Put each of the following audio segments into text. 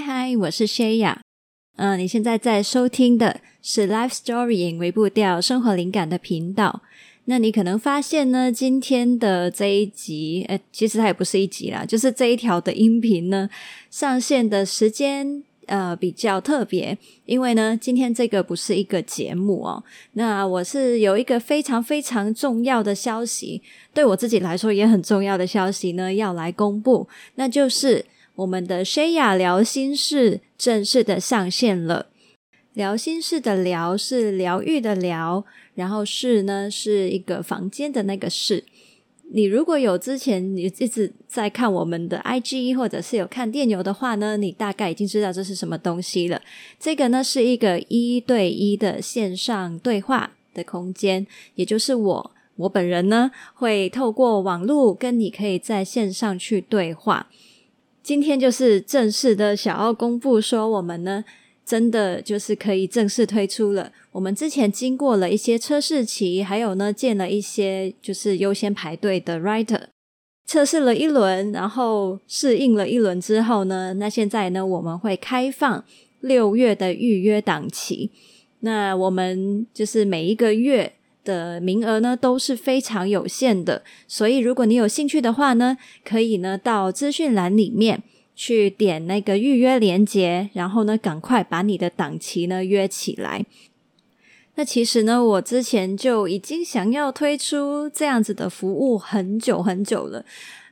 嗨嗨，我是 Shaya。嗯，你现在在收听的是 Life Story 为步调生活灵感的频道。那你可能发现呢，今天的这一集，其实它也不是一集啦，就是这一条的音频呢，上线的时间呃比较特别，因为呢，今天这个不是一个节目哦。那我是有一个非常非常重要的消息，对我自己来说也很重要的消息呢，要来公布，那就是。我们的 Shaya 疗心事正式的上线了。聊心事的聊是疗愈的疗，然后室呢是一个房间的那个室。你如果有之前你一直在看我们的 IG 或者是有看电邮的话呢，你大概已经知道这是什么东西了。这个呢是一个一对一的线上对话的空间，也就是我我本人呢会透过网络跟你可以在线上去对话。今天就是正式的想要公布说，我们呢真的就是可以正式推出了。我们之前经过了一些测试期，还有呢见了一些就是优先排队的 writer，测试了一轮，然后适应了一轮之后呢，那现在呢我们会开放六月的预约档期。那我们就是每一个月。的名额呢都是非常有限的，所以如果你有兴趣的话呢，可以呢到资讯栏里面去点那个预约链接，然后呢赶快把你的档期呢约起来。那其实呢，我之前就已经想要推出这样子的服务很久很久了。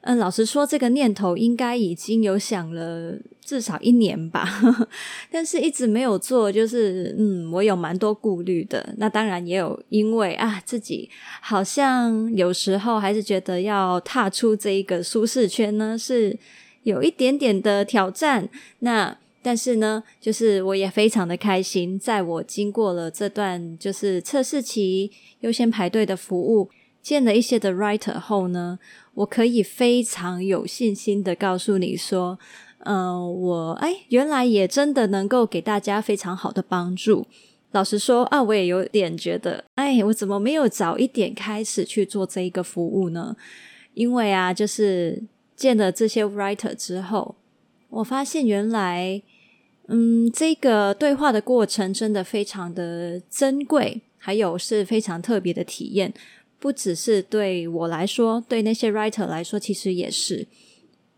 嗯，老实说，这个念头应该已经有想了至少一年吧，但是一直没有做。就是，嗯，我有蛮多顾虑的。那当然也有因为啊，自己好像有时候还是觉得要踏出这一个舒适圈呢，是有一点点的挑战。那但是呢，就是我也非常的开心，在我经过了这段就是测试期、优先排队的服务，见了一些的 writer 后呢。我可以非常有信心的告诉你说，嗯、我哎，原来也真的能够给大家非常好的帮助。老实说啊，我也有点觉得，哎，我怎么没有早一点开始去做这一个服务呢？因为啊，就是见了这些 writer 之后，我发现原来，嗯，这个对话的过程真的非常的珍贵，还有是非常特别的体验。不只是对我来说，对那些 writer 来说，其实也是，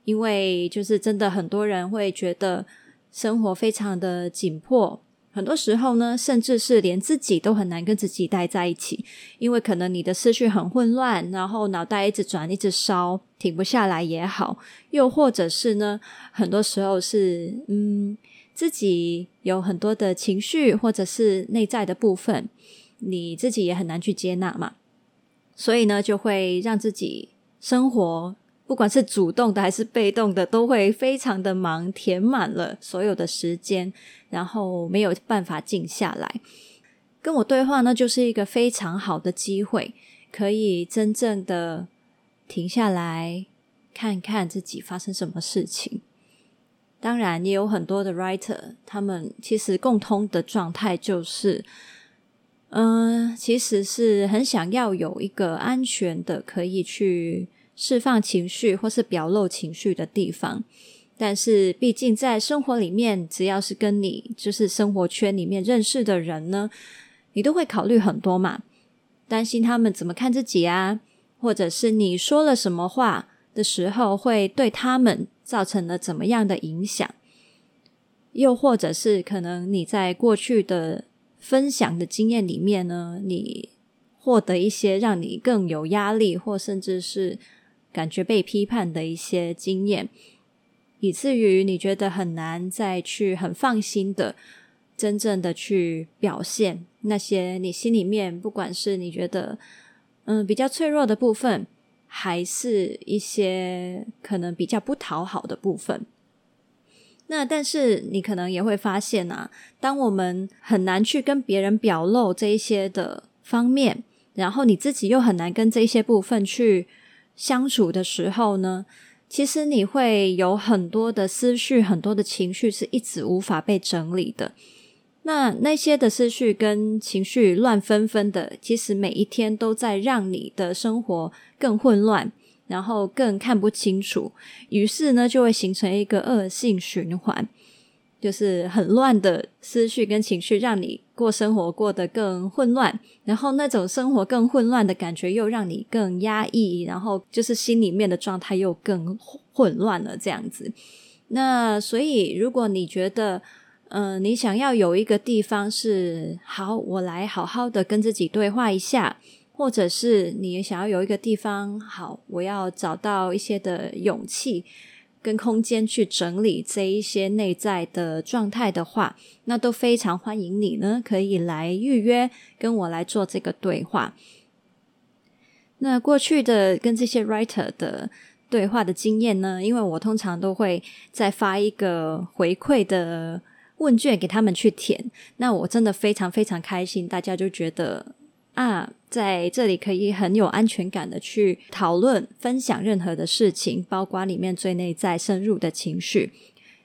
因为就是真的很多人会觉得生活非常的紧迫，很多时候呢，甚至是连自己都很难跟自己待在一起，因为可能你的思绪很混乱，然后脑袋一直转，一直烧，停不下来也好，又或者是呢，很多时候是嗯，自己有很多的情绪或者是内在的部分，你自己也很难去接纳嘛。所以呢，就会让自己生活，不管是主动的还是被动的，都会非常的忙，填满了所有的时间，然后没有办法静下来。跟我对话呢，就是一个非常好的机会，可以真正的停下来，看看自己发生什么事情。当然，也有很多的 writer，他们其实共通的状态就是。嗯，其实是很想要有一个安全的可以去释放情绪或是表露情绪的地方，但是毕竟在生活里面，只要是跟你就是生活圈里面认识的人呢，你都会考虑很多嘛，担心他们怎么看自己啊，或者是你说了什么话的时候会对他们造成了怎么样的影响，又或者是可能你在过去的。分享的经验里面呢，你获得一些让你更有压力，或甚至是感觉被批判的一些经验，以至于你觉得很难再去很放心的真正的去表现那些你心里面，不管是你觉得嗯比较脆弱的部分，还是一些可能比较不讨好的部分。那但是你可能也会发现啊，当我们很难去跟别人表露这一些的方面，然后你自己又很难跟这些部分去相处的时候呢，其实你会有很多的思绪、很多的情绪是一直无法被整理的。那那些的思绪跟情绪乱纷纷的，其实每一天都在让你的生活更混乱。然后更看不清楚，于是呢，就会形成一个恶性循环。就是很乱的思绪跟情绪，让你过生活过得更混乱，然后那种生活更混乱的感觉又让你更压抑，然后就是心里面的状态又更混乱了，这样子。那所以，如果你觉得，嗯、你想要有一个地方是好，我来好好的跟自己对话一下，或者是你想要有一个地方好，我要找到一些的勇气。跟空间去整理这一些内在的状态的话，那都非常欢迎你呢，可以来预约跟我来做这个对话。那过去的跟这些 writer 的对话的经验呢，因为我通常都会再发一个回馈的问卷给他们去填，那我真的非常非常开心，大家就觉得。啊，在这里可以很有安全感的去讨论、分享任何的事情，包括里面最内在深入的情绪。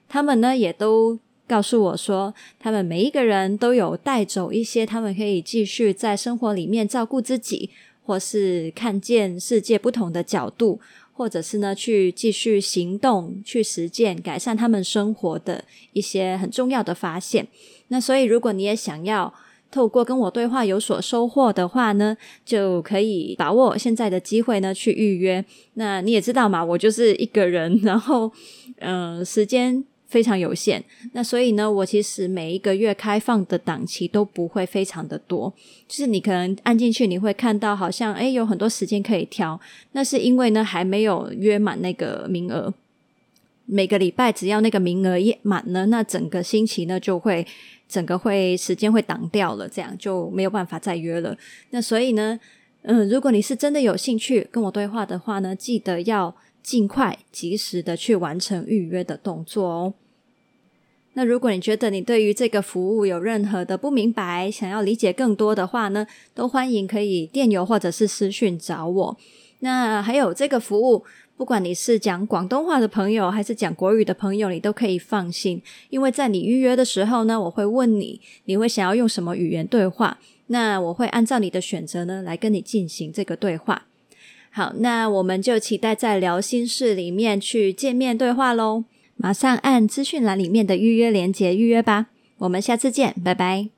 他们呢，也都告诉我说，他们每一个人都有带走一些，他们可以继续在生活里面照顾自己，或是看见世界不同的角度，或者是呢，去继续行动、去实践、改善他们生活的一些很重要的发现。那所以，如果你也想要，透过跟我对话有所收获的话呢，就可以把握现在的机会呢去预约。那你也知道嘛，我就是一个人，然后嗯、时间非常有限。那所以呢，我其实每一个月开放的档期都不会非常的多。就是你可能按进去，你会看到好像诶有很多时间可以挑。那是因为呢还没有约满那个名额。每个礼拜只要那个名额一满呢，那整个星期呢就会。整个会时间会挡掉了，这样就没有办法再约了。那所以呢，嗯，如果你是真的有兴趣跟我对话的话呢，记得要尽快、及时的去完成预约的动作哦。那如果你觉得你对于这个服务有任何的不明白，想要理解更多的话呢，都欢迎可以电邮或者是私讯找我。那还有这个服务。不管你是讲广东话的朋友，还是讲国语的朋友，你都可以放心，因为在你预约的时候呢，我会问你，你会想要用什么语言对话？那我会按照你的选择呢，来跟你进行这个对话。好，那我们就期待在聊心事里面去见面对话喽！马上按资讯栏里面的预约链接预约吧，我们下次见，拜拜。